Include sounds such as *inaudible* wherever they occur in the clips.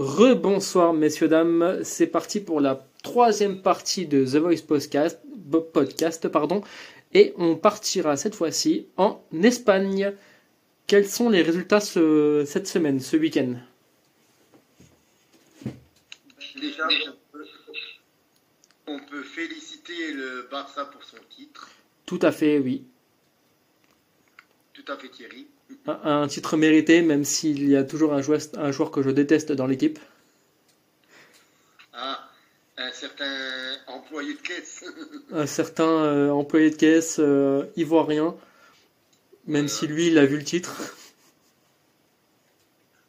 Rebonsoir messieurs dames, c'est parti pour la troisième partie de The Voice Podcast, podcast pardon, et on partira cette fois-ci en Espagne. Quels sont les résultats cette semaine, ce week-end? Déjà, on peut, féliciter le Barça pour son titre. Tout à fait, oui. Tout à fait, Thierry. Un, titre mérité, même s'il y a toujours un joueur, un joueur que je déteste dans l'équipe. Ah, un certain employé de caisse. *laughs* un certain euh, employé de caisse euh, ivoirien, même si lui, il a vu le titre.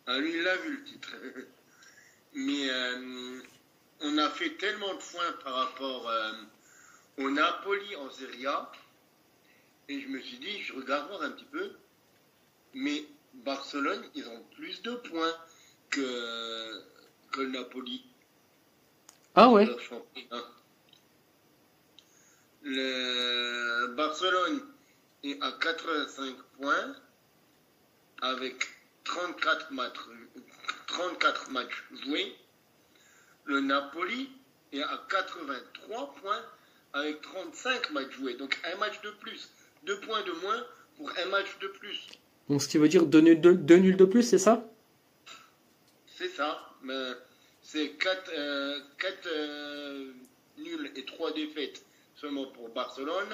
Ah, lui, il a vu le titre. *laughs* Mais euh, on a fait tellement de points par rapport au Napoli en Serie A. Et je me suis dit, je regarde voir un petit peu. Mais Barcelone, ils ont plus de points que, que le Napoli. Ah ouais Le Barcelone est à 85 points avec 34 matchs, 34 matchs joués. Le Napoli est à 83 points avec 35 matchs joués. Donc un match de plus, deux points de moins pour un match de plus. Donc ce qui veut dire deux nuls de, plus, c'est ça? C'est ça. Mais c'est 4, euh, euh, nuls et 3 défaites seulement pour Barcelone,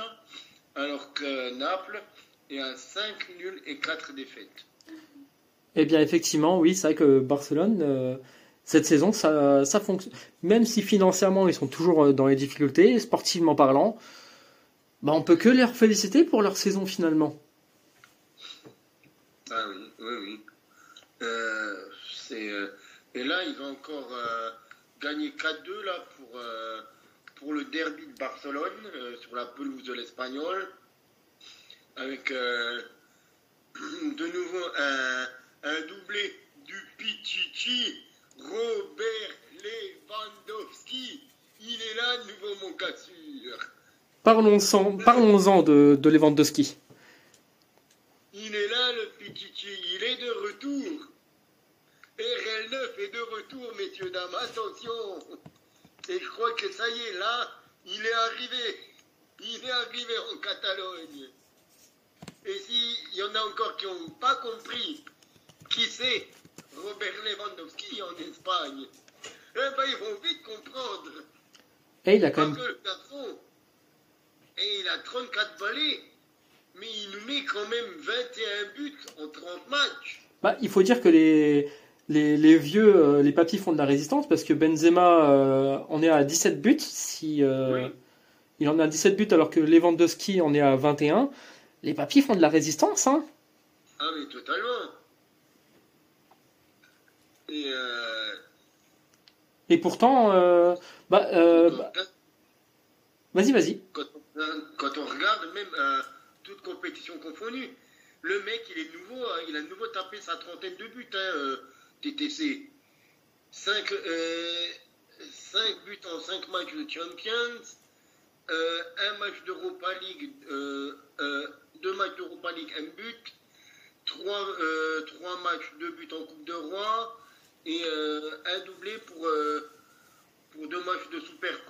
alors que Naples est à 5 nuls et 4 défaites. Eh bien, effectivement, oui, c'est vrai que Barcelone, euh, cette saison, ça, ça fonctionne. Même si financièrement, ils sont toujours dans les difficultés, sportivement parlant, bah, on peut que les féliciter pour leur saison finalement. Ah oui, oui, oui. Euh, euh, et là, ils vont encore euh, gagner 4-2 là, pour, pour le derby de Barcelone sur la pelouse de l'Espagnol. Avec *clears throat* de nouveau un, un doublé du Pichichi, Robert Lewandowski. Il est là, nouveau mon cassure. Parlons-en parlons de, de Lewandowski. Il est là, le Pichichi, il est de retour. RL9 est de retour, messieurs, dames, attention. Et je crois que ça y est, là, il est arrivé. Il est arrivé en Catalogne. Et s'il y en a encore qui n'ont pas compris qui c'est Robert Lewandowski en Espagne, eh ben, ils vont vite comprendre. Et il a quand même... et il a 34 balais mais il nous met quand même 21 buts en 30 matchs. Bah, il faut dire que les, les, vieux, euh, les papis font de la résistance parce que Benzema, euh, on est à 17 buts. Si, euh, Il en a 17 buts alors que Lewandowski en est à 21. Les papis font de la résistance. Hein. Ah, mais totalement. Et, Et pourtant, bah, bah vas-y, vas-y. Quand, quand, on regarde même toute compétition confondue. Le mec, il est nouveau, hein, il a nouveau tapé sa trentaine de buts, hein, TTC. 5, euh, buts en 5 matchs de Champions, euh, un match d'Europa League, euh, deux matchs d'Europa League, un but, trois, trois matchs, deux buts en Coupe de Roi, et un doublé pour, pour deux matchs de Super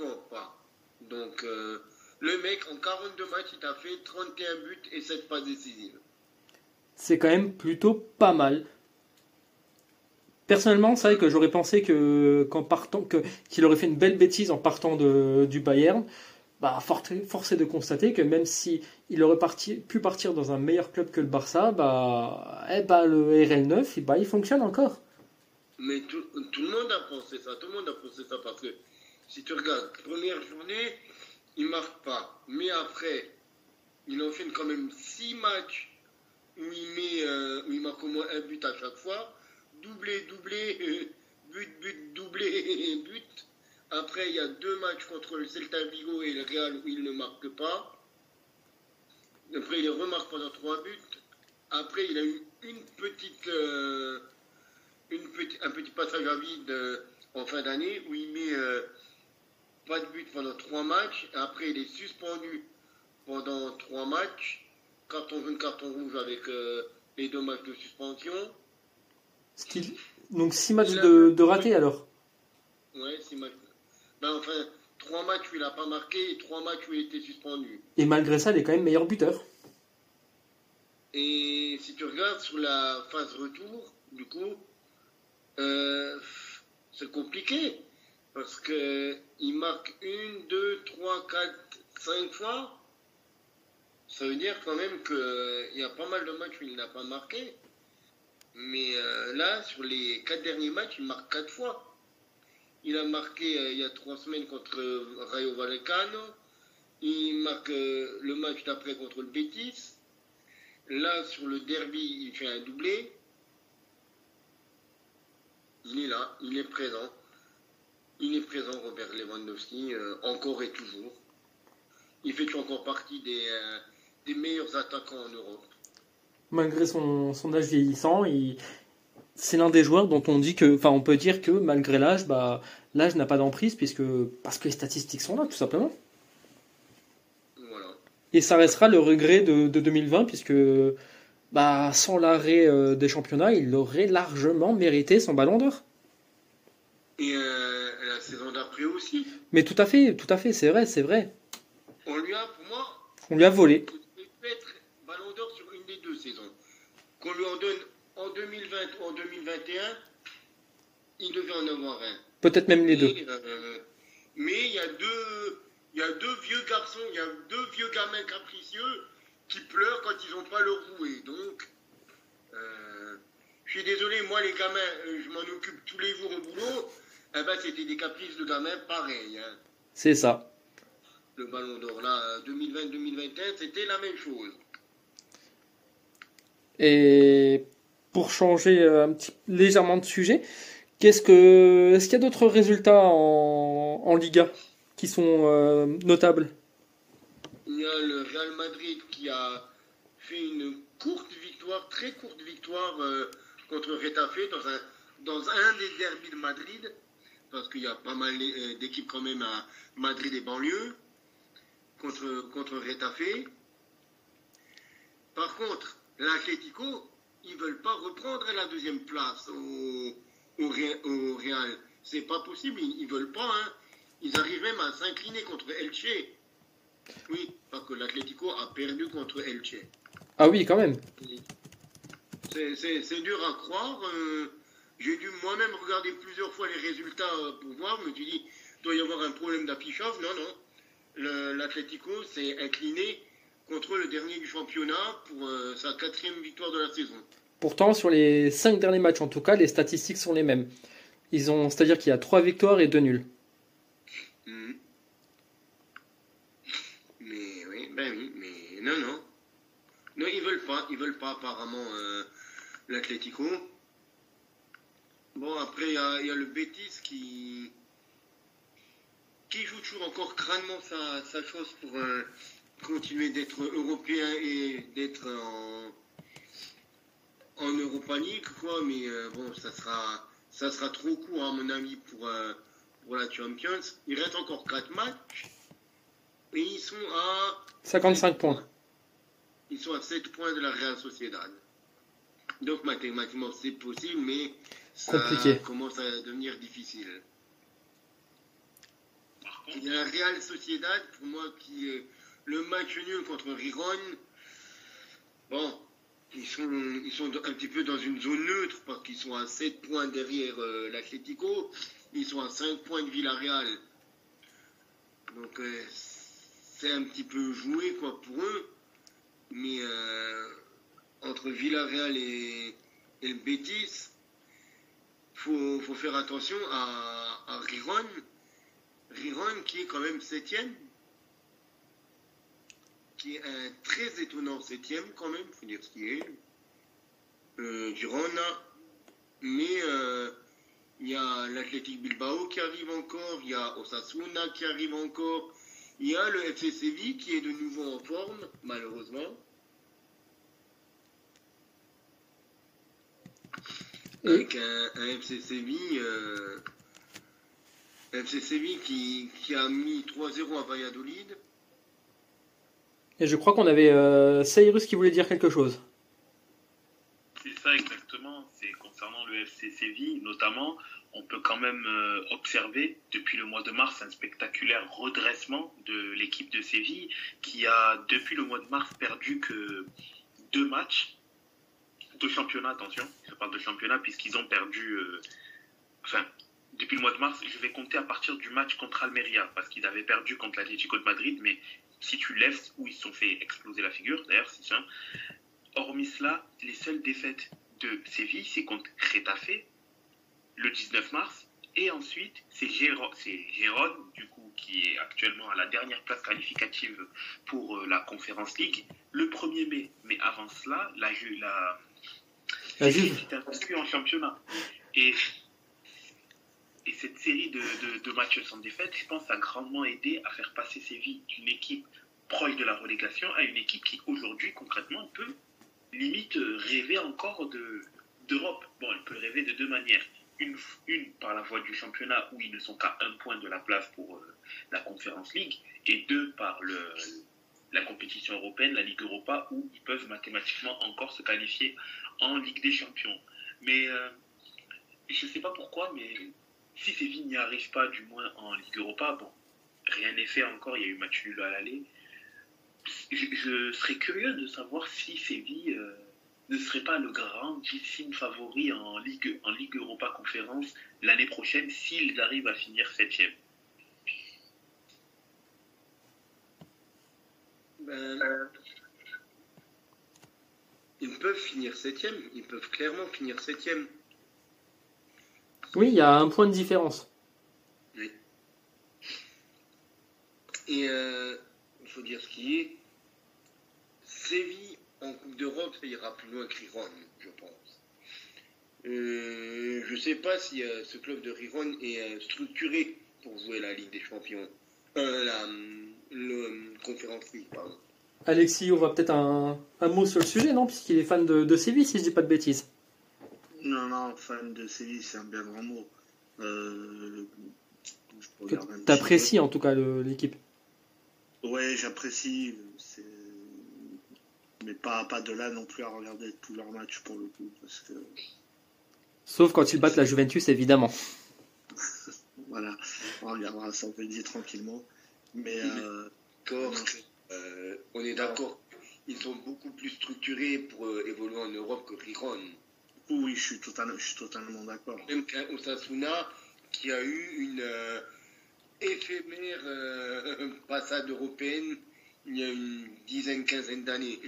le mec, en 42 matchs, il a fait 31 buts et 7 passes décisives. C'est quand même plutôt pas mal. Personnellement, c'est vrai que j'aurais pensé que qu'en partant, que, qu'il aurait fait une belle bêtise en partant de, du Bayern. Bah, forcé de constater que même si il aurait pu partir dans un meilleur club que le Barça, bah, eh bah le RL9, bah, il fonctionne encore. Mais tout, tout, le monde a pensé ça, tout le monde a pensé ça parce que si tu regardes, première journée, il marque pas. Mais après, il enchaîne quand même six matchs où il, met, euh, où il marque au moins un but à chaque fois. Doublé, doublé, euh, but, but, doublé, *laughs* but. Après, il y a deux matchs contre le Celta Vigo et le Real où il ne marque pas. Après, il remarque pendant trois buts. Après, il a eu une petite, euh, une un petit passage à vide en fin d'année où il met pas de but pendant trois matchs. Après, il est suspendu pendant trois matchs. Carton jaune, carton rouge avec euh, les deux matchs de suspension. Donc 6 matchs a- de, de ratés alors? Ouais, six matchs. Ben, enfin, trois matchs où il n'a pas marqué et trois matchs où il était suspendu. Et malgré ça, il est quand même meilleur buteur. Et si tu regardes sur la phase retour, du coup, euh, c'est compliqué. Parce que il marque une, deux, trois, quatre, cinq fois. Ça veut dire quand même qu'il y a pas mal de matchs où il n'a pas marqué. Mais euh, là, sur les quatre derniers matchs, il marque quatre fois. Il a marqué euh, il y a trois semaines contre euh, Rayo Vallecano. Il marque euh, le match d'après contre le Betis. Là, sur le derby, il fait un doublé. Il est là, il est présent. Il est présent, Robert Lewandowski, euh, encore et toujours. Il fait encore partie des, euh, des meilleurs attaquants en Europe. Malgré son, son âge vieillissant, il- c'est l'un des joueurs dont on dit que, enfin, on peut dire que malgré l'âge, bah, l'âge n'a pas d'emprise puisque parce que les statistiques sont là, tout simplement. Voilà. Et ça restera le regret de, de 2020 puisque, bah, sans l'arrêt euh, des championnats, il aurait largement mérité son Ballon d'Or. Et euh, la saison d'après aussi. Mais tout à fait, tout à fait, c'est vrai, c'est vrai. On lui a, pour moi, On lui a volé. il peut être ballon d'or sur une des deux saisons. Qu'on lui en donne en 2020 ou en 2021, il devait en avoir un. Peut-être même les deux. Mais, euh, mais il y a deux, il y a deux vieux garçons, il y a deux vieux gamins capricieux qui pleurent quand ils n'ont pas leur jouet. Donc, euh, je suis désolé, moi les gamins, je m'en occupe tous les jours au boulot. Eh ben, c'était des caprices de gamins pareils. hein. C'est ça. Le ballon d'or là, 2020-2021, c'était la même chose. Et pour changer euh, un petit, légèrement de sujet, qu'est-ce que, est-ce qu'il y a d'autres résultats en, en Liga qui sont euh, notables? Il y a le Real Madrid qui a fait une courte victoire, très courte victoire euh, contre Retafe dans un, dans un des derbys de Madrid, parce qu'il y a pas mal euh, d'équipes quand même à Madrid et banlieue, contre, contre Retafe. Par contre, l'Atlético, ils veulent pas reprendre la deuxième place au, au, au Real. C'est pas possible, ils, ils veulent pas. Hein. Ils arrivent même à s'incliner contre Elche. Oui, parce que l'Atlético a perdu contre Elche. Ah oui, quand même. C'est dur à croire. euh, J'ai dû moi-même regarder plusieurs fois les résultats euh, pour voir. Je me suis dit, il doit y avoir un problème d'affichage. Non, non. L'Atlético s'est incliné contre le dernier du championnat pour euh, sa quatrième victoire de la saison. Pourtant, sur les cinq derniers matchs, en tout cas, les statistiques sont les mêmes. Ils ont, c'est-à-dire qu'il y a trois victoires et deux nuls. Mhm. Mais oui, ben oui, mais non, non. Non, ils veulent pas, ils veulent pas apparemment euh, l'Atlético. Bon, après, il y a, il y a le Betis qui, qui joue toujours encore crânement sa, sa chose pour euh, continuer d'être européen et d'être en, en Europa League, quoi. Mais euh, bon, ça sera, ça sera trop court, à mon avis, pour, euh, pour la Champions. Il reste encore 4 matchs. Et ils sont à 55 points. ils sont à 7 points de la Real Sociedad. Donc mathématiquement c'est possible, mais ça Compliqué. commence à devenir difficile. Il y a la Real Sociedad, pour moi, qui est le match nul contre Riron. Bon, ils sont, ils sont un petit peu dans une zone neutre parce qu'ils sont à 7 points derrière euh, l'Atlético. Ils sont à 5 points de Villarreal. Donc euh, c'est un petit peu joué quoi pour eux. Mais euh, entre Villarreal et, et le Betis, faut, faut faire attention à, à Riron. Riron qui est quand même septième. Qui est un très étonnant septième quand même, faut dire ce qui est. Euh, Girona. Mais euh, il y a l'Athletic Bilbao qui arrive encore, il y a Osasuna qui arrive encore, il y a le FC Séville qui est de nouveau en forme, malheureusement. Avec un, un FC Séville, euh, FC Séville qui, qui a mis 3-0 à Valladolid. Et je crois qu'on avait euh, Cyrus qui voulait dire quelque chose. C'est ça exactement. C'est concernant le FC Séville, notamment, on peut quand même euh, observer depuis le mois de mars un spectaculaire redressement de l'équipe de Séville qui a depuis le mois de mars perdu que deux matchs de championnat, attention, je parle de championnat puisqu'ils ont perdu, euh, enfin, depuis le mois de mars, je vais compter à partir du match contre Almeria parce qu'ils avaient perdu contre l'Atlético de Madrid, mais si tu lèves où ils se sont fait exploser la figure, d'ailleurs, c'est ça. Hormis cela, les seules défaites de Séville, c'est contre Retafe le 19 mars. Et ensuite, c'est Gérone, du coup, qui est actuellement à la dernière place qualificative pour euh, la Conférence League, le 1er mai. Mais avant cela, la, la, Juve était en championnat. Et, et cette série de, de, de, matchs sans défaite, je pense, a grandement aidé à faire passer Séville d'une équipe proche de la relégation à une équipe qui, aujourd'hui, concrètement, peut limite rêver encore d'Europe. bon, elle peut rêver de deux manières. Une, une, par la voie du championnat où ils ne sont qu'à un point de la place pour euh, la Conférence League, et deux par le, la compétition européenne, la Ligue Europa, où ils peuvent mathématiquement encore se qualifier en Ligue des Champions. Mais euh, je ne sais pas pourquoi, mais si Séville n'y arrive pas, du moins en Ligue Europa, bon, rien n'est fait encore, il y a eu match nul à l'aller. Je, serais curieux de savoir si Séville euh, ne serait pas le grandissime favori en Ligue, en Ligue Europa Conférence l'année prochaine s'ils arrivent à finir septième. Ben, peuvent finir septième, ils peuvent clairement finir septième. Oui, il y a un point de différence. Oui. Et il euh, faut dire ce qui est. Séville en Coupe d'Europe, ça ira plus loin que Riron, je pense. Euh, je ne sais pas si euh, ce club de Riron est structuré pour jouer la Ligue des Champions. la, conférence League, pardon. Alexis aura peut-être un, mot sur le sujet, non? Puisqu'il est fan de, Séville, si je dis pas de bêtises. Non, non, fan de Séville, c'est un bien grand mot. Euh, T'apprécies en tout cas l'équipe. Ouais, j'apprécie. Mais pas, pas de là non plus à regarder tous leurs matchs pour le coup. Parce que... Sauf quand ils battent la Juventus, évidemment. *laughs* voilà, on regardera ça dit tranquillement. Mais. Euh, euh, on est d'accord, ils sont beaucoup plus structurés pour euh, évoluer en Europe que Riron. Oui, je suis totalement, je suis totalement d'accord. Même qu'un Osasuna qui a eu une euh, éphémère *laughs* passade européenne il y a une dizaine, quinzaine d'années.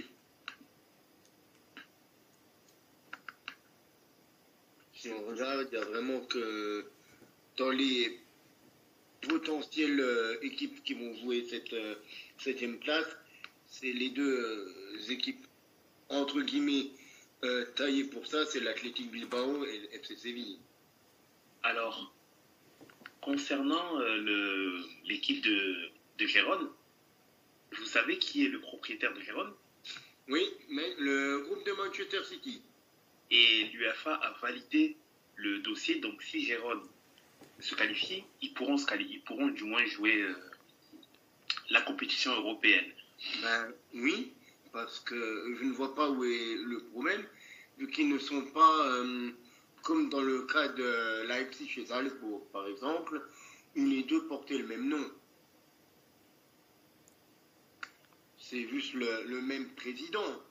Si on regarde, il y a vraiment que dans les potentielles équipes qui vont jouer cette septième place, c'est les deux euh, équipes entre guillemets euh, taillées pour ça, c'est l'Athletic Bilbao et le FC Séville. Alors, concernant euh, l'équipe de, de Gérone, vous savez qui est le propriétaire de Gérone? Oui, mais le groupe de Manchester City. Et l'UFA a validé le dossier, donc si Gérone se qualifie, ils pourront, se qualifier, ils pourront du moins jouer la compétition européenne Ben oui, parce que je ne vois pas où est le problème, vu qu'ils ne sont pas, euh, comme dans le cas de Leipzig chez Salzbourg, par exemple, où les deux portaient le même nom. C'est juste le, même président,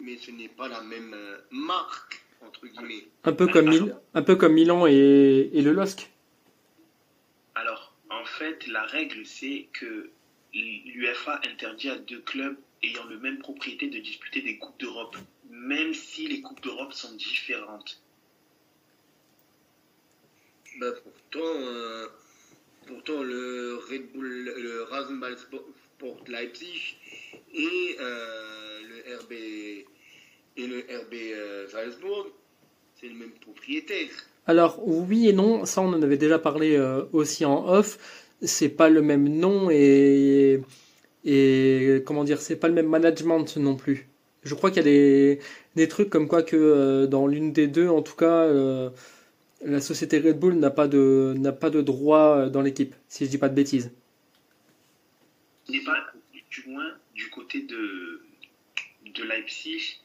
mais ce n'est pas la même euh, marque, entre guillemets. Un peu comme, un peu comme Milan et, et le LOSC. Alors, en fait, la règle, c'est que l'UFA interdit à deux clubs ayant le même propriété de disputer des Coupes d'Europe, même si les Coupes d'Europe sont différentes. Bah pourtant, euh, le Red Bull, le Rasenball Sport Leipzig et euh, le RB et le RB euh, Salzbourg, c'est le même propriétaire. Alors oui et non, ça on en avait déjà parlé aussi en off c'est pas le même nom et, et comment dire, c'est pas le même management non plus. Je crois qu'il y a des, des, trucs comme quoi que euh, dans l'une des deux, en tout cas, euh, la société Red Bull n'a pas de n'a pas de droit euh, dans l'équipe, si je dis pas de bêtises. N'est pas du moins du côté de de Leipzig,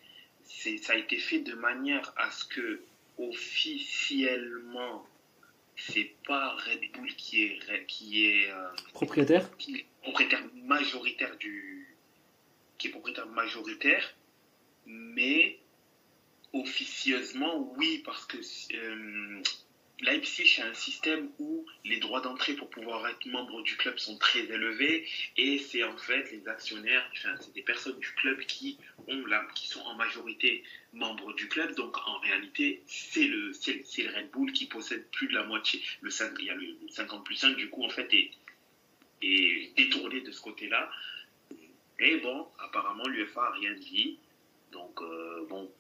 ça a été fait de manière à ce que officiellement, c'est pas Red Bull qui est, qui est euh, propriétaire, propriétaire majoritaire du, qui est propriétaire majoritaire, mais officieusement, oui, parce que euh, Leipzig a un système où les droits d'entrée pour pouvoir être membre du club sont très élevés et c'est en fait les actionnaires, enfin, c'est des personnes du club qui sont en majorité membres du club. Donc en réalité, c'est le, Red Bull qui possède plus de la moitié. Le 5, il y a le 50 plus 5 du coup en fait est, détourné de ce côté-là. Et bon, apparemment l'UFA a rien dit. Donc euh, bon,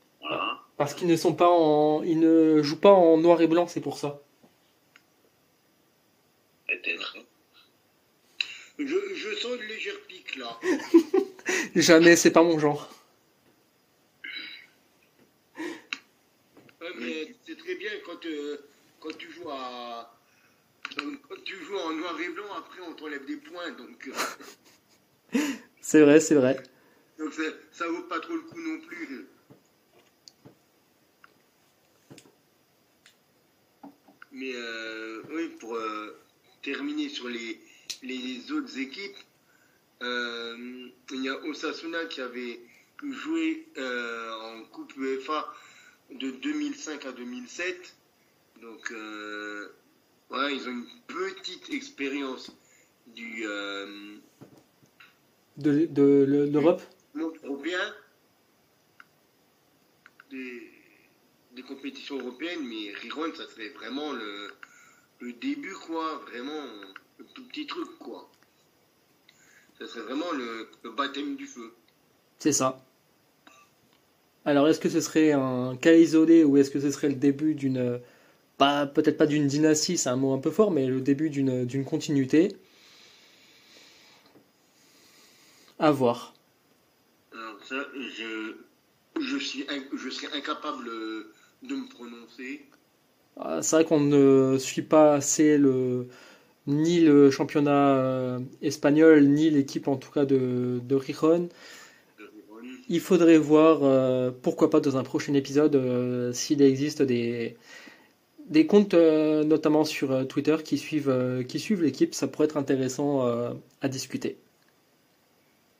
parce qu'ils ne sont pas en, ils ne jouent pas en noir et blanc, c'est pour ça. Peut-être. Je, sens une légère pique là. *laughs* Jamais, c'est pas mon genre. mais c'est très bien quand, euh, quand tu joues à quand tu joues en noir et blanc, après on t'enlève des points, donc. Euh. *laughs* c'est vrai, c'est vrai. Donc ça, ça vaut pas trop le coup non plus. Mais euh, oui, pour euh, terminer sur les, les autres équipes, euh, il y a Osasuna qui avait joué en Coupe UEFA de 2005 à 2007. Donc, voilà, ils ont une petite expérience du. de, de l'Europe? européen. Des, des compétitions européennes, mais Riron, ça serait vraiment le, le début, quoi. Vraiment, le tout petit truc, quoi. Ça serait vraiment le, le baptême du feu. C'est ça. Alors, est-ce que ce serait un cas isolé ou est-ce que ce serait le début d'une. Pas, peut-être pas d'une dynastie, c'est un mot un peu fort, mais le début d'une, d'une continuité? À voir. Alors, ça, je, je, suis, je serais incapable de me prononcer. Ah, c'est vrai qu'on ne suit pas assez le, ni le championnat euh, espagnol, ni l'équipe en tout cas de, de Rijon. Il faudrait voir, euh, pourquoi pas dans un prochain épisode, euh, s'il existe des, des comptes, notamment sur Twitter, qui suivent, qui suivent l'équipe. Ça pourrait être intéressant à discuter.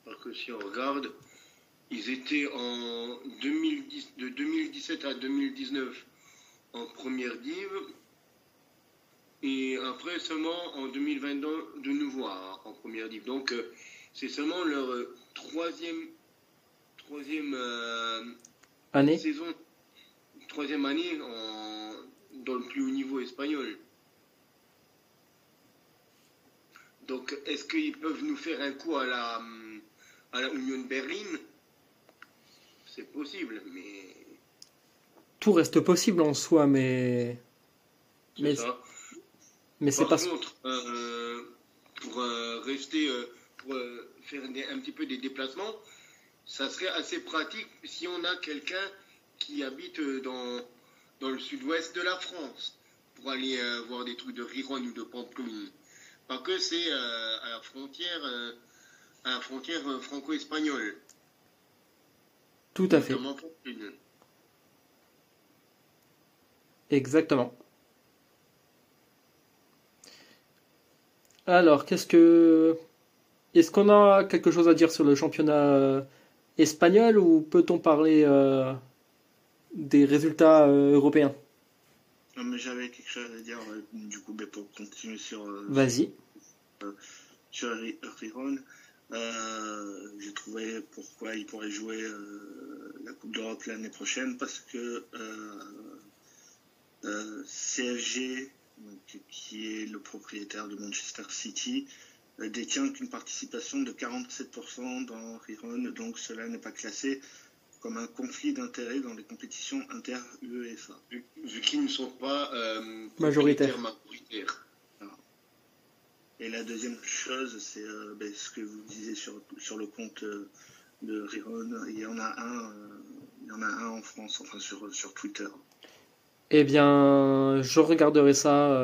Parce que si on regarde, ils étaient en 2010, de 2017 à 2019 en première div. Et après seulement en 2022 de nouveau en première div. Donc euh, c'est seulement leur euh, troisième, troisième euh, année. saison, troisième année dans le plus haut niveau espagnol. Donc est-ce qu'ils peuvent nous faire un coup à la, à la Union Berlin? C'est possible, mais. Tout reste possible en soi, mais. Mais, ça. mais c'est pas. contre, euh, pour euh, rester, euh, pour faire un petit peu des déplacements, ça serait assez pratique si on a quelqu'un qui habite dans, dans le sud-ouest de la France pour aller voir des trucs de Riron ou de Pampelune. Parce que c'est à la frontière, à la frontière franco-espagnole. Tout à fait. Exactement. Alors, qu'est-ce que. Est-ce qu'on a quelque chose à dire sur le championnat euh, espagnol ou peut-on parler euh, des résultats euh, européens? Non, mais j'avais quelque chose à dire, du coup, pour continuer sur. Vas-y. Sur, Riron. Euh, j'ai trouvé pourquoi il pourrait jouer euh, la Coupe d'Europe l'année prochaine parce que euh, CFG, qui est le propriétaire de Manchester City, détient une participation de 47% dans Riron, donc cela n'est pas classé comme un conflit d'intérêts dans les compétitions inter-UEFA. Vu, qu'ils ne sont pas majoritaires. La deuxième chose, c'est euh, ben, ce que vous disiez sur, sur le compte euh, de Riron. Il y en a un, euh, il y en a un en France, enfin sur, sur Twitter. Eh bien, je regarderai ça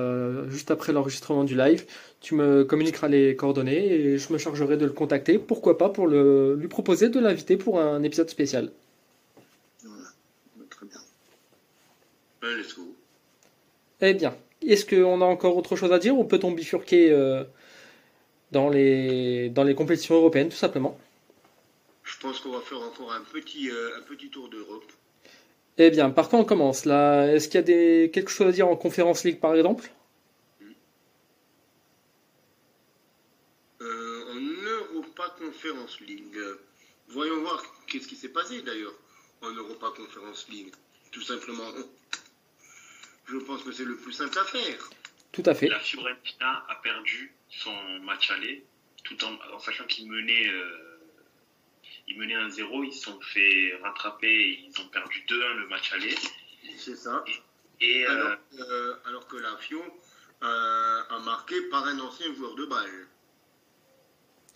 juste après l'enregistrement du live. Tu me communiqueras les coordonnées et je me chargerai de le contacter. Pourquoi pas pour le, lui proposer de l'inviter pour un épisode spécial. Ouais, let's go. Eh bien, est-ce qu'on a encore autre chose à dire ou peut-on bifurquer euh, dans, les, dans les compétitions européennes, tout simplement Je pense qu'on va faire encore un petit, euh, un petit tour d'Europe. Eh bien, par quoi on commence là Est-ce qu'il y a des, quelque chose à dire en Conférence League par exemple? Euh, en Europa Conference League. Voyons voir qu'est-ce qui s'est passé d'ailleurs en Europa Conference League. Tout simplement. Je pense que c'est le plus simple à faire. Tout à fait. La Fiorentina a perdu son match aller, tout en, en sachant qu'il menait, euh, il menait 1-0. Ils se sont fait rattraper ils ont perdu 2-1 le match aller. C'est ça. Et euh, Alors, euh, alors que la Fio euh, a marqué par un ancien joueur de balle.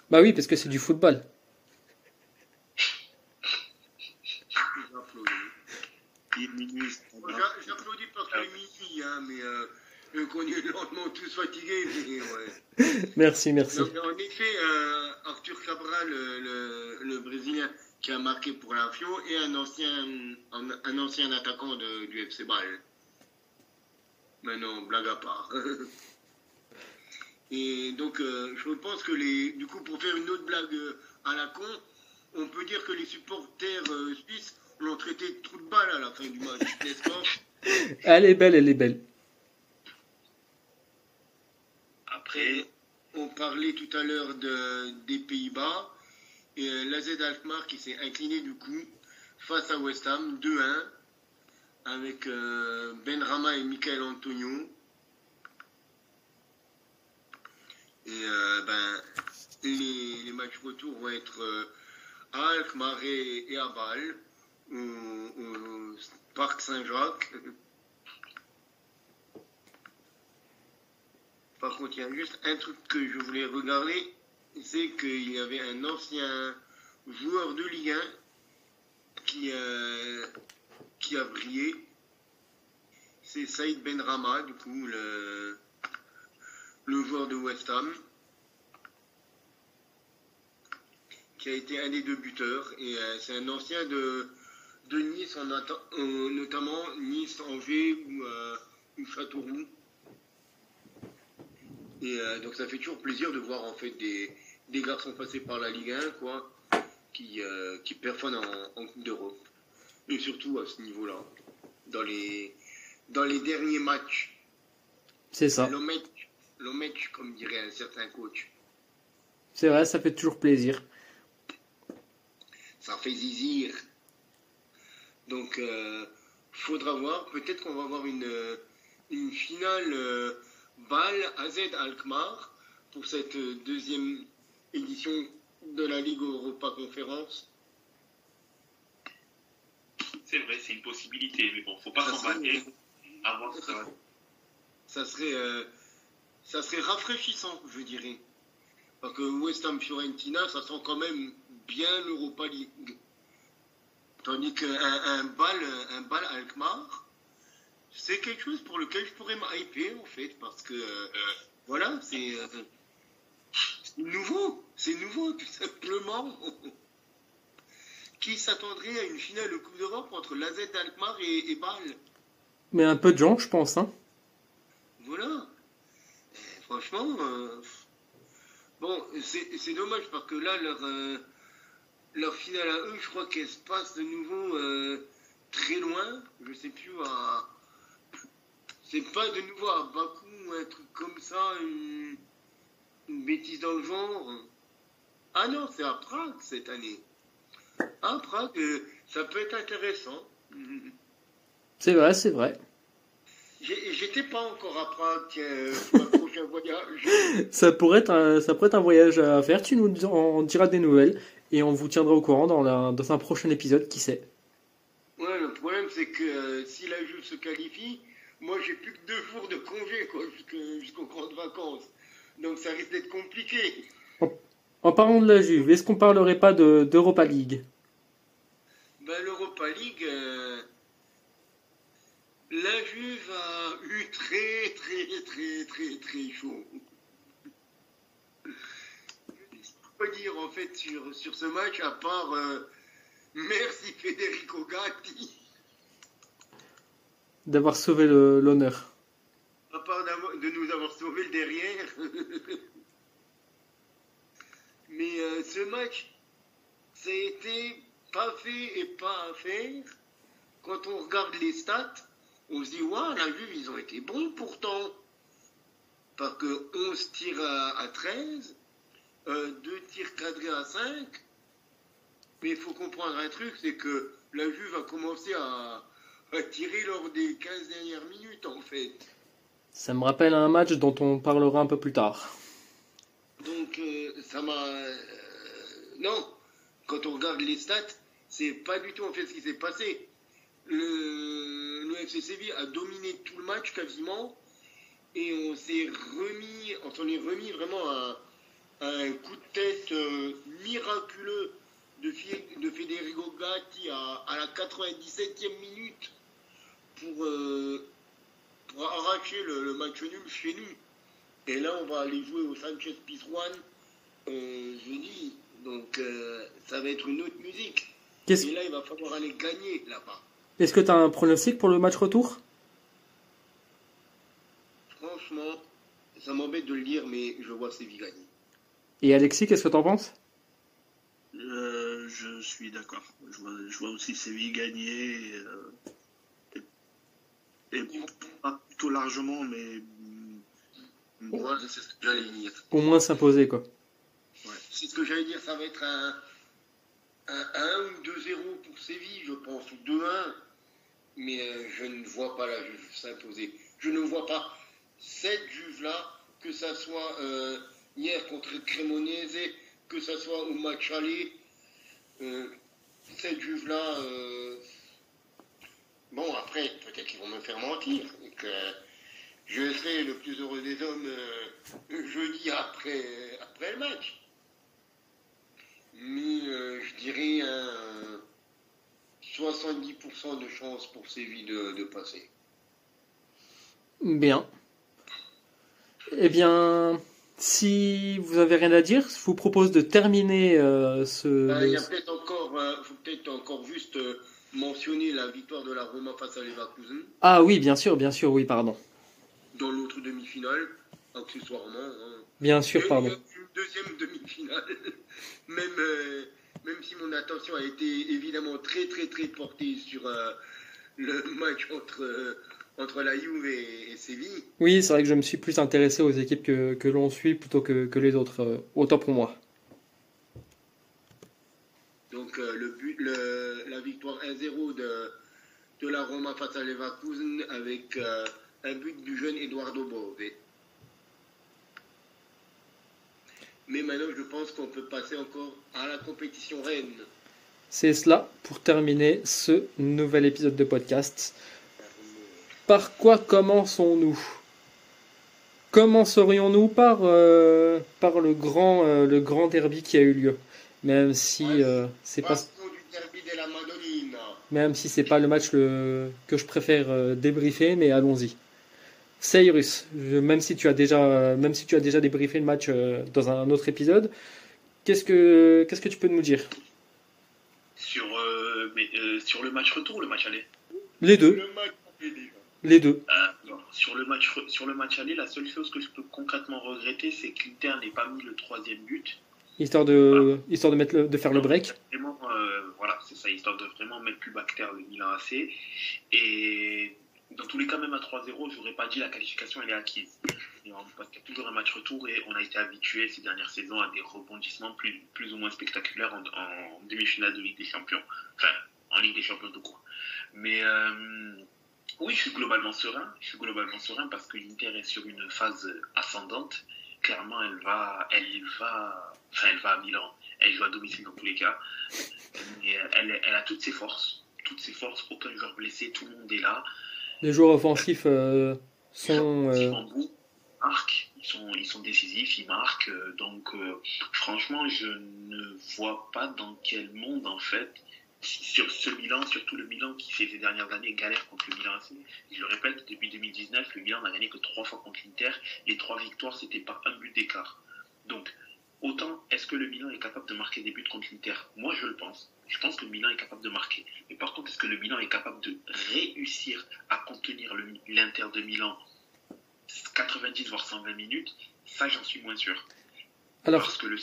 Bah oui, parce que c'est du football. J'applaudis. Est minuit, J'applaudis parce que c'est midi, hein, mais euh, qu'on est lentement tous fatigués. Mais, ouais. *laughs* Merci, merci. Donc, en effet, euh, Arthur Cabral, le, le- le Brésilien, qui a marqué pour la Fio, et un ancien, un, un ancien attaquant de- du FC Bâle. Mais non, blague à part. *laughs* et donc, euh, je pense que les, du coup, pour faire une autre blague euh, à la con, on peut dire que les supporters euh, suisses l'ont traité de trou de balle à la fin du match, n'est-ce pas? *laughs* Elle est belle, elle est belle. Après, On parlait tout à l'heure de- des Pays-Bas et euh, l'AZ Alkmaar qui s'est incliné du coup face à West Ham 2-1 avec euh, Ben Rama et Michael Antonio. Et euh, ben, les, matchs retour vont être à Alkmaar et, et à Bâle au Parc Saint-Jacques. Par contre, il y a juste un truc que je voulais regarder, c'est qu'il y avait un ancien joueur de Ligue 1 qui, euh, qui a brillé. C'est Saïd Benrama, du coup, le, joueur de West Ham, qui a été un des deux buteurs. Et euh, c'est un ancien de, Nice, euh, notamment Nice, Angers ou, ou Châteauroux. Et euh, donc ça fait toujours plaisir de voir en fait des, des garçons passés par la Ligue 1 quoi, qui, euh, qui performent en, en Coupe d'Europe. Et surtout à ce niveau-là, dans les, dans les derniers matchs. C'est ça. L'omec, l'omec, comme dirait un certain coach. C'est vrai, ça fait toujours plaisir. Ça fait zizir. Donc, euh, faudra voir. Peut-être qu'on va avoir une, une finale euh, Bâle AZ Alkmaar pour cette deuxième édition de la Ligue Europa Conférence. c'est vrai, c'est une possibilité, mais bon, faut pas s'emballer. ce que ça ça serait, euh, ça serait rafraîchissant, je dirais. Parce que West Ham Fiorentina, ça sent quand même bien l'Europa League. Tandis qu'un un bal, un bal Alkmaar, c'est quelque chose pour lequel je pourrais m'hyper en fait, parce que euh, voilà, c'est euh, c'est nouveau, c'est nouveau tout simplement. *laughs* Qui s'attendrait à une finale de Coupe d'Europe entre l'AZ d'Alkmaar et, et Bâle? Mais un peu de gens, je pense. Hein. Voilà. Et franchement, euh, bon, c'est dommage parce que là, leur, euh, leur finale à eux, je crois qu'elle se passe de nouveau euh, très loin. Je sais plus à. C'est pas de nouveau à Bakou ou un truc comme ça, une, une bêtise dans le genre. Ah non, c'est à Prague cette année. À Prague, euh, ça peut être intéressant. C'est vrai, c'est vrai. J'étais pas encore à Prague euh, pour un prochain voyage. *laughs* Ça pourrait, être un, ça pourrait être un voyage à faire. Tu nous en diras des nouvelles et on vous tiendra au courant dans, la, dans un prochain épisode, qui sait. Ouais, le problème c'est que euh, si la Juve se qualifie, moi j'ai plus que deux jours de congé jusqu'aux grandes vacances. Donc ça risque d'être compliqué. En parlant de la Juve, est-ce qu'on parlerait pas de- d'Europa League? Ben, L'Europa League, euh, la Juve a eu très très très très très chaud. Je dire en fait sur, sur ce match à part euh, merci Federico Gatti. D'avoir sauvé l'honneur. À part de nous avoir sauvé le derrière. *laughs* Mais euh, ce match, ça a été pas fait et pas à faire. Quand on regarde les stats, on se dit, waouh, la Juve, ils ont été bons pourtant. Parce que 11 tirs à, à 13, 2 tirs cadrés à 5. Mais il faut comprendre un truc, c'est que la Juve a commencé à, à tirer lors des 15 dernières minutes, en fait. Ça me rappelle un match dont on parlera un peu plus tard. Donc, euh, ça m'a. euh, non, quand on regarde les stats, c'est pas du tout en fait ce qui s'est passé. Le, le FC Séville a dominé tout le match quasiment et on s'est remis, on s'en est remis vraiment à, à un coup de tête euh, miraculeux de Federico Gatti à, à la 97e minute pour, euh, pour arracher le, le match nul chez nous. Et là, on va aller jouer au Sanchez Pizjuan euh, jeudi. Donc, euh, ça va être une autre musique. Et là, il va falloir aller gagner là-bas. Est-ce que tu as un pronostic pour le match retour? Franchement, ça m'embête de le dire, mais je vois Séville gagner. Et Alexis, qu'est-ce que t'en penses? Euh, je suis d'accord. Je vois, je vois aussi Séville gagner. Et, euh, et, pas plutôt largement, mais. mm, Moi, c'est ce que j'allais dire. Au moins s'imposer, quoi. C'est ce que j'allais dire, ça va être un, un 1 ou 2-0 pour Séville, je pense, ou 2-1. Mais euh, je ne vois pas la Juve s'imposer. Je ne vois pas cette Juve-là, que ça soit euh, hier contre Cremonese, que ça soit au match aller. euh, cette Juve-là, euh, bon, après, peut-être qu'ils vont me faire mentir. et que je serai le plus heureux des hommes euh, jeudi après, après le match. Mais euh, je dirais un 70% de chance pour Séville de, de passer. Bien. Eh bien, si vous avez rien à dire, je vous propose de terminer euh, ce. Euh, Il y a peut-être encore, euh, faut peut-être encore juste euh, mentionner la victoire de la Roma face à Leverkusen Ah oui, bien sûr, bien sûr, oui, pardon. dans l'autre demi-finale, accessoirement. hein. Bien sûr, Et pardon. Une deuxième demi-finale, *laughs* même, euh, même si mon attention a été évidemment très très très portée sur euh, le *laughs* match entre, euh, entre la Juve et, et Séville. Oui, c'est vrai que je me suis plus intéressé aux équipes que, que l'on suit plutôt que, que les autres. autant pour moi. Donc euh, le but, la victoire 1-0 de, de la Roma face à Leverkusen avec euh, un but du jeune Eduardo Bove. Mais maintenant, je pense qu'on peut passer encore à la compétition reine. C'est cela pour terminer ce nouvel épisode de podcast. Par quoi commençons-nous? Commencerions-nous par, euh, par le, grand, le grand derby qui a eu lieu? Même si euh, c'est pas même si c'est pas le match le, que je préfère euh, débriefer, mais allons-y. Cyrus, même si tu as déjà même si tu as déjà débriefé le match euh, dans un autre épisode, qu'est-ce que qu'est-ce que tu peux nous dire? Sur, euh, mais, euh, sur le match retour ou le match aller? Les deux, Le match les deux. Euh, non, sur, le match, sur le match aller, la seule chose que je peux concrètement regretter, c'est que l'Inter n'ait pas mis le troisième but. Histoire de histoire de mettre le- de faire le break. Vraiment, euh, voilà, c'est ça, histoire de vraiment mettre plus bactère le Milan AC. Et dans tous les cas, même à 3-0, je n'aurais pas dit la qualification, elle est acquise. Et on- Parce qu'il y a toujours un match retour et on a été habitué ces dernières saisons à des rebondissements plus, plus ou moins spectaculaires en, en demi-finale de Ligue des Champions. Enfin, en Ligue des Champions tout court. Mais euh, oui, je suis globalement serein. Je suis globalement serein parce que l'Inter est sur une phase ascendante. Clairement, elle va, elle va, enfin, elle va à Milan. Elle joue à domicile dans tous les cas. Mais elle, elle a toutes ses forces. Toutes ses forces, aucun joueur blessé, tout le monde est là. Les joueurs offensifs euh, sont Ils euh, ils marquent, ils sont, ils sont décisifs, ils marquent. euh, Donc, euh, franchement, je ne vois pas dans quel monde, en fait, sur ce Milan, surtout le Milan qui ces dernières années galère contre le Milan AC. Je le répète, depuis 2019, le Milan n'a gagné que trois fois contre l'Inter. Les trois victoires, c'était par un but d'écart. Donc, autant est-ce que le Milan est capable de marquer des buts contre l'Inter? Moi, je le pense. Je pense que le Milan est capable de marquer. Mais par contre, est-ce que le Milan est capable de réussir à contenir l'Inter de Milan 90 voire 120 minutes? Ça, j'en suis moins sûr. Parce, que le,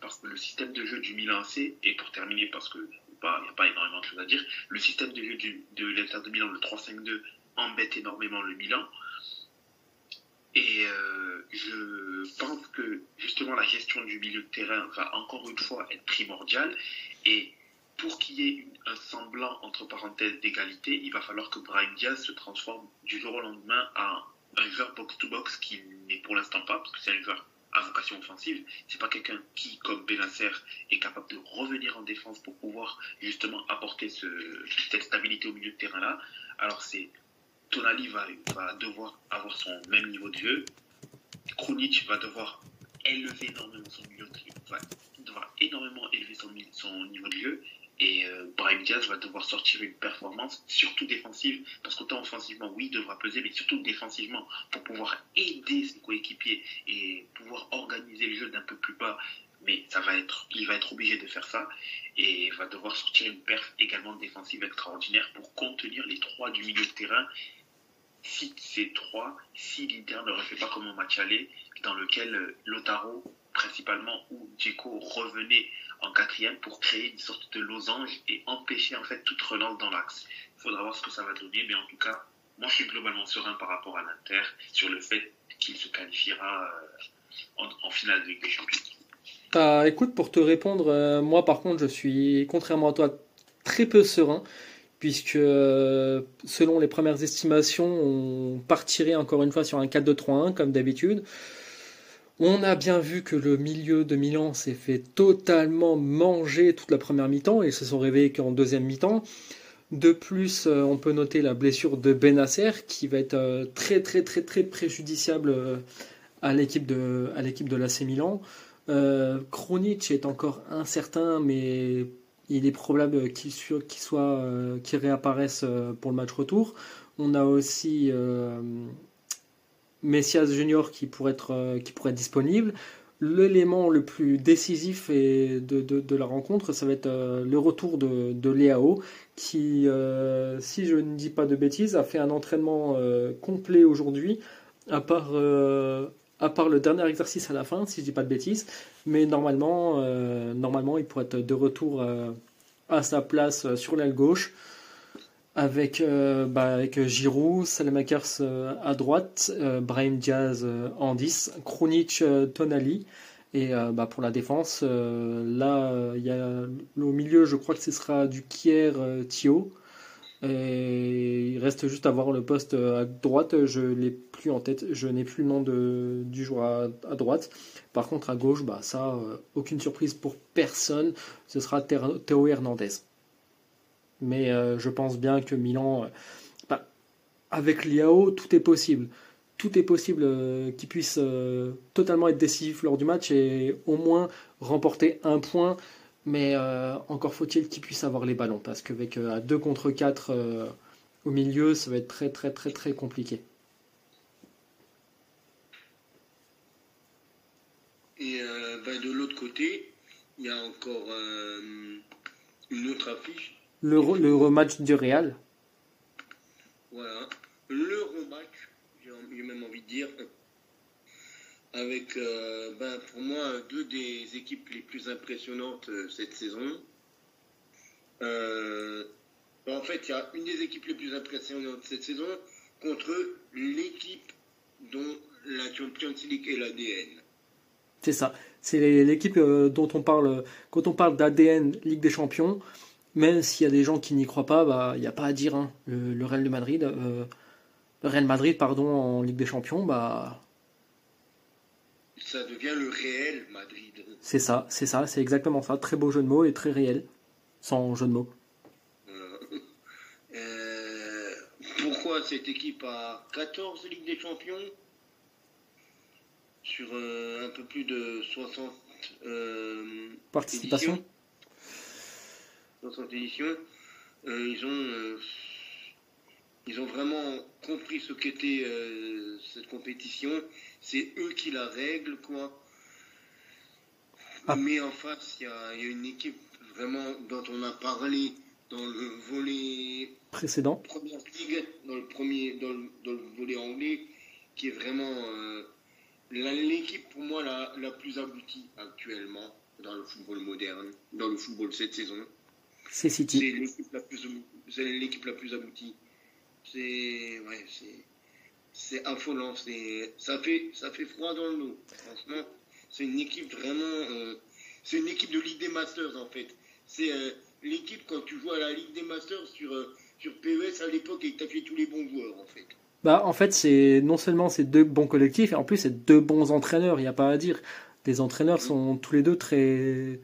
parce que le système de jeu du Milan AC, et pour terminer, parce qu'il n'y a pas énormément de choses à dire, le système de jeu de l'Inter de Milan, le 3-5-2, embête énormément le Milan. Et euh, je pense que justement la gestion du milieu de terrain va encore une fois être primordiale. Et pour qu'il y ait un semblant, entre parenthèses, d'égalité, il va falloir que Brahim Diaz se transforme du jour au lendemain en un joueur box-to-box qui n'est pour l'instant pas, parce que c'est un joueur à vocation offensive. C'est pas quelqu'un qui, comme Benacer, est capable de revenir en défense pour pouvoir justement apporter ce, cette stabilité au milieu de terrain là. Alors c'est Tonali va, va devoir avoir son même niveau de jeu. Krunic va devoir élever énormément son milieu de jeu, va devoir énormément élever son, niveau de jeu. Et euh, Diaz va devoir sortir une performance, surtout défensive, parce qu'autant offensivement, oui, il devra peser, mais surtout défensivement, pour pouvoir aider ses coéquipiers et pouvoir organiser le jeu d'un peu plus bas. Mais ça va être, il va être obligé de faire ça et va devoir sortir une perf également défensive extraordinaire pour contenir les trois du milieu de terrain si ces trois, si l'Inter ne refait pas comme un match aller, dans lequel euh, Lotaro, principalement, ou Dzeko revenait en quatrième pour créer une sorte de losange et empêcher en fait toute relance dans l'axe. Il faudra voir ce que ça va donner, mais en tout cas, moi je suis globalement serein par rapport à l'Inter sur le fait qu'il se qualifiera euh, en, finale de Ligue des Champions. Écoute, pour te répondre, euh, moi par contre, je suis, contrairement à toi, très peu serein puisque selon les premières estimations, on partirait encore une fois sur un 4-2-3-1 comme d'habitude. On a bien vu que le milieu de Milan s'est fait totalement manger toute la première mi-temps et se sont réveillés qu'en deuxième mi-temps. De plus, euh, on peut noter la blessure de Benacer qui va être euh, très très très très préjudiciable euh, à l'équipe de à l'équipe de l'AC Milan. Kronic est encore incertain, mais il est probable qu'il soit, euh, qu'il réapparaisse euh, pour le match retour. On a aussi euh, Messias Junior qui pourrait être, qui pourrait être disponible. L'élément le plus décisif de, de, la rencontre, ça va être le retour de, de Léao, qui, si je ne dis pas de bêtises, a fait un entraînement complet aujourd'hui, à part, à part le dernier exercice à la fin, si je dis pas de bêtises. Mais normalement, euh, normalement il pourrait être de retour euh, à sa place euh, sur l'aile gauche. Avec, bah, avec Giroud, Salamakers à droite, Brahim Diaz en 10, Krunic, Tonali. Et bah, pour la défense, là, il y a, au milieu, je crois que ce sera du Kier Thio. Et il reste juste à voir le poste à droite, je l'ai plus en tête, je n'ai plus le nom du joueur à, droite. Par contre à gauche, bah ça, euh, aucune surprise pour personne, ce sera Théo Hernandez. Mais euh, je pense bien que Milan, euh, bah, avec Liao, tout est possible. Tout est possible qu'il puisse totalement être décisif lors du match et au moins remporter un point mais euh, encore faut-il qu'il puisse avoir les ballons, parce qu'avec euh, à 2 contre 4 euh, au milieu, ça va être très très très très compliqué. Et bah, de l'autre côté, il y a encore une autre affiche. Le, le rematch du Real. Voilà, le rematch, j'ai même envie de dire, avec euh, ben, pour moi deux des équipes les plus impressionnantes euh, cette saison. Euh, ben, en fait, il y a une des équipes les plus impressionnantes cette saison contre l'équipe dont la Champions League est l'ADN. C'est ça. C'est l'équipe dont on parle quand on parle d'ADN Ligue des Champions. Même s'il y a des gens qui n'y croient pas, bah, il n'y a pas à dire. Hein. Le, Real de Madrid, Real Madrid, pardon, en Ligue des Champions, bah, ça devient le réel Madrid. C'est ça, c'est ça, c'est exactement ça. Très beau jeu de mots et très réel, sans jeu de mots. Euh, pourquoi cette équipe a 14 Ligues des Champions sur euh, un peu plus de 60 euh, participations 60 éditions. ils ont ils ont vraiment compris ce qu'était cette compétition c'est eux qui la règlent, quoi. Ah. Mais en face, il y a, une équipe vraiment dont on a parlé dans le volet précédent. Première ligue, dans le premier, dans le, dans le volet anglais, qui est vraiment euh, l'équipe pour moi la, la, plus aboutie actuellement dans le football moderne, dans le football cette saison. C'est City. C'est l'équipe la plus, c'est l'équipe la plus aboutie. C'est, ouais, c'est, c'est affolant. C'est, ça fait, ça fait froid dans le dos. Franchement, c'est une équipe vraiment, euh, c'est une équipe de Ligue des Masters en fait. C'est euh, l'équipe quand tu joues à la Ligue des Masters sur, euh, sur PES à l'époque et que tu as fait tous les bons joueurs en fait. Bah, en fait, c'est non seulement c'est deux bons collectifs, et en plus c'est deux bons entraîneurs, il n'y a pas à dire. Les entraîneurs sont tous les deux très,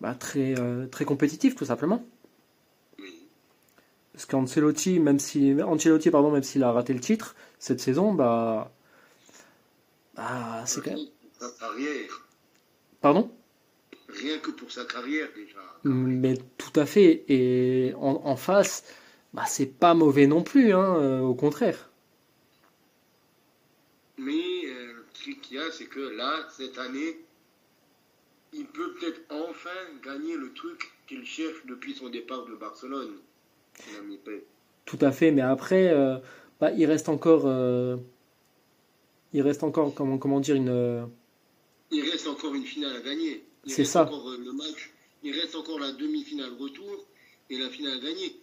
bah, très, très compétitifs, tout simplement. Parce qu'Ancelotti, même si Ancelotti, pardon, même s'il a raté le titre cette saison, bah, bah c'est quand même. Sa carrière. Pardon? Rien que pour sa carrière déjà. Mais tout à fait. Et en, en face, bah, c'est pas mauvais non plus, hein, euh, au contraire. Mais euh, le truc qu'il y a, c'est que là, cette année, il peut peut-être enfin gagner le truc qu'il cherche depuis son départ de Barcelone. Tout à fait, mais après, euh, bah, il reste encore, euh, il reste encore, comment, comment dire, une. euh, Il reste encore une finale à gagner. C'est ça. Encore, le match. Il reste encore la demi-finale retour et la finale à gagner.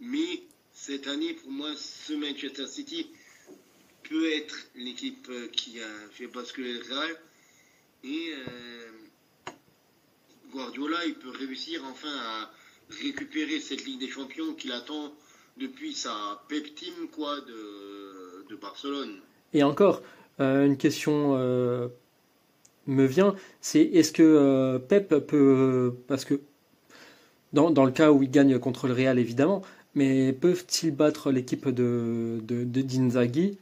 Mais cette année, pour moi, ce Manchester City peut être l'équipe qui a fait basculer le Real. Et euh, Guardiola, il peut réussir enfin à récupérer cette Ligue des Champions qu'il attend depuis sa pep team quoi, de, de Barcelone. Et encore, euh, une question euh, me vient, c'est est-ce que euh, Pep peut, parce que dans, dans le cas où il gagne contre le Real évidemment, mais peuvent-ils battre l'équipe de, de, de d'Inzaghi?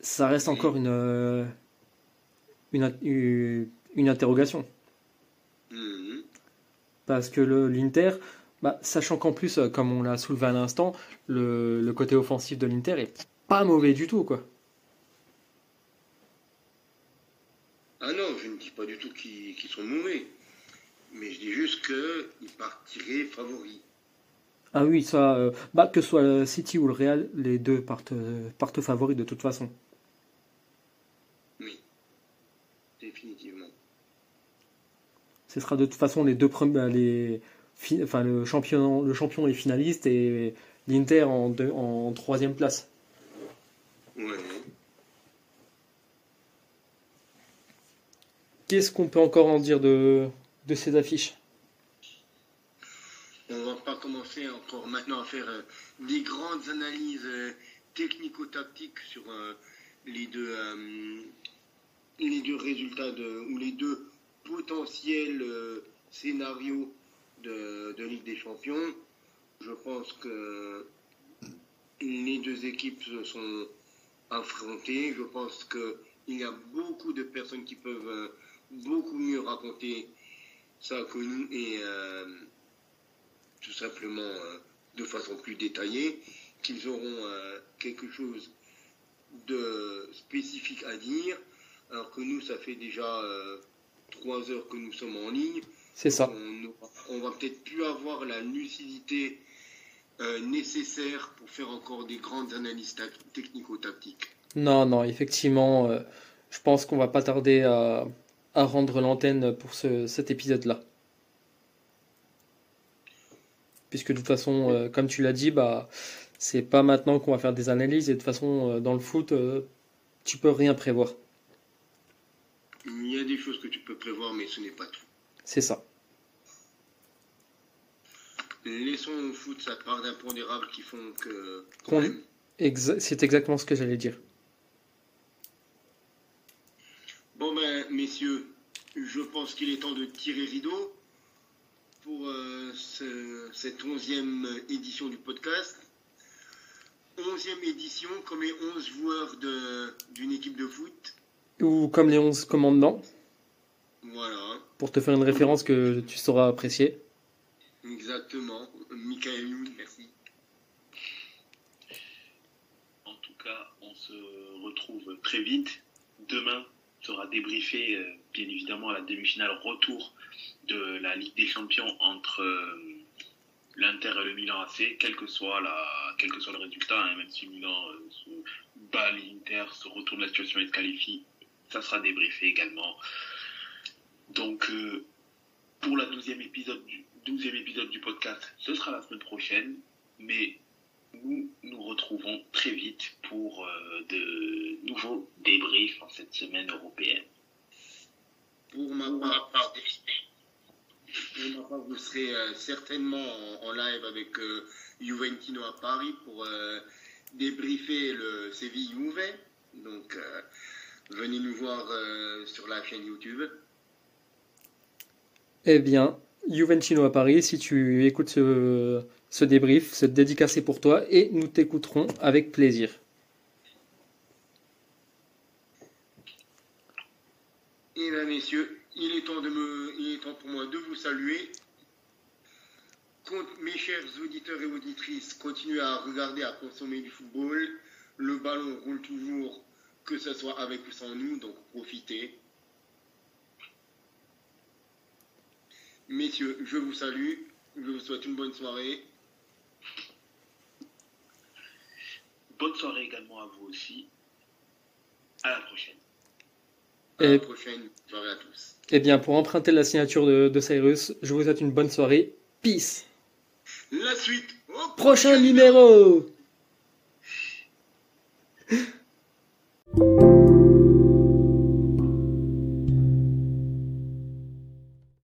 Ça reste encore une, une, une, interrogation. Mhm. Parce que le- l'Inter, bah, sachant qu'en plus, euh, comme on l'a soulevé à l'instant, le, le côté offensif de l'Inter est pas mauvais du tout, quoi. Ah non, je ne dis pas du tout qu'ils sont mauvais. Mais je dis juste qu'ils partiraient favoris. Ah oui, ça, euh, bah, que ce soit le City ou le Real, les deux partent, euh, partent favoris de toute façon. Oui. Définitivement. Ce sera de toute façon les deux premiers, les, fi- enfin le champion, le champion et finaliste et l'Inter en, deux- en troisième place. Ouais. Qu'est-ce qu'on peut encore en dire de, de ces affiches? On va pas commencer encore maintenant à faire euh, des grandes analyses euh, technico-tactiques sur euh, les deux euh, les deux résultats de, ou les deux potentiels euh, scénarios de, de Ligue des Champions. Je pense que les deux équipes se sont affrontées. Je pense qu'il y a beaucoup de personnes qui peuvent euh, beaucoup mieux raconter ça que nous et euh, tout simplement de façon plus détaillée, qu'ils auront quelque chose de spécifique à dire, alors que nous, ça fait déjà trois heures que nous sommes en ligne. C'est ça. On, va peut-être plus avoir la lucidité euh, nécessaire pour faire encore des grandes analyses tac- technico-tactiques. Non, non, effectivement, euh, je pense qu'on va pas tarder à, à rendre l'antenne pour ce, cet épisode-là. Puisque de toute façon, euh, comme tu l'as dit, bah, c'est pas maintenant qu'on va faire des analyses et de toute façon, dans le foot, tu peux rien prévoir. Il y a des choses que tu peux prévoir, mais ce n'est pas tout. C'est ça. Laissons au foot sa part d'impondérables qui font que. Exa- c'est exactement ce que j'allais dire. Bon ben, messieurs, je pense qu'il est temps de tirer rideau pour euh, ce- cette onzième édition du podcast. Onzième édition, comme les 11 joueurs d'une équipe de foot. Ou comme les 11 commandements, Voilà, pour te faire une référence que tu sauras apprécier. exactement. Michael Youn, merci. En tout cas, on se retrouve très vite. Demain, sera débriefé euh, bien évidemment à la demi-finale retour de la Ligue des Champions entre euh, l'Inter et le Milan AC, quel que soit, la, quel que soit le résultat, hein, même si Milan euh, se bat l'Inter, se retourne la situation et se qualifie, ça sera débriefé également. Donc, pour la 12e épisode, du, 12e épisode du podcast, ce sera la semaine prochaine, mais nous nous retrouvons très vite pour de nouveaux débriefs en cette semaine européenne. Pour ma part, vous serez euh, certainement en, live avec euh, Juventino à Paris pour euh, débriefer le Séville Juve. Donc, venez nous voir sur la chaîne YouTube. Eh bien, Juventino à Paris, si tu écoutes ce, ce débrief, c'est dédicacé pour toi et nous t'écouterons avec plaisir. Et bien, messieurs, il est temps, de me, il est temps pour moi de vous saluer. Mes chers auditeurs et auditrices, continuez à regarder, à consommer du football. Le ballon roule toujours, que ce soit avec ou sans nous, donc profitez. Messieurs, je vous salue. Je vous souhaite une bonne soirée. Bonne soirée également à vous aussi. À la prochaine. À la prochaine soirée à tous. Eh bien, pour emprunter la signature de, Cyrus, je vous souhaite une bonne soirée. Peace. La suite. Prochain numéro.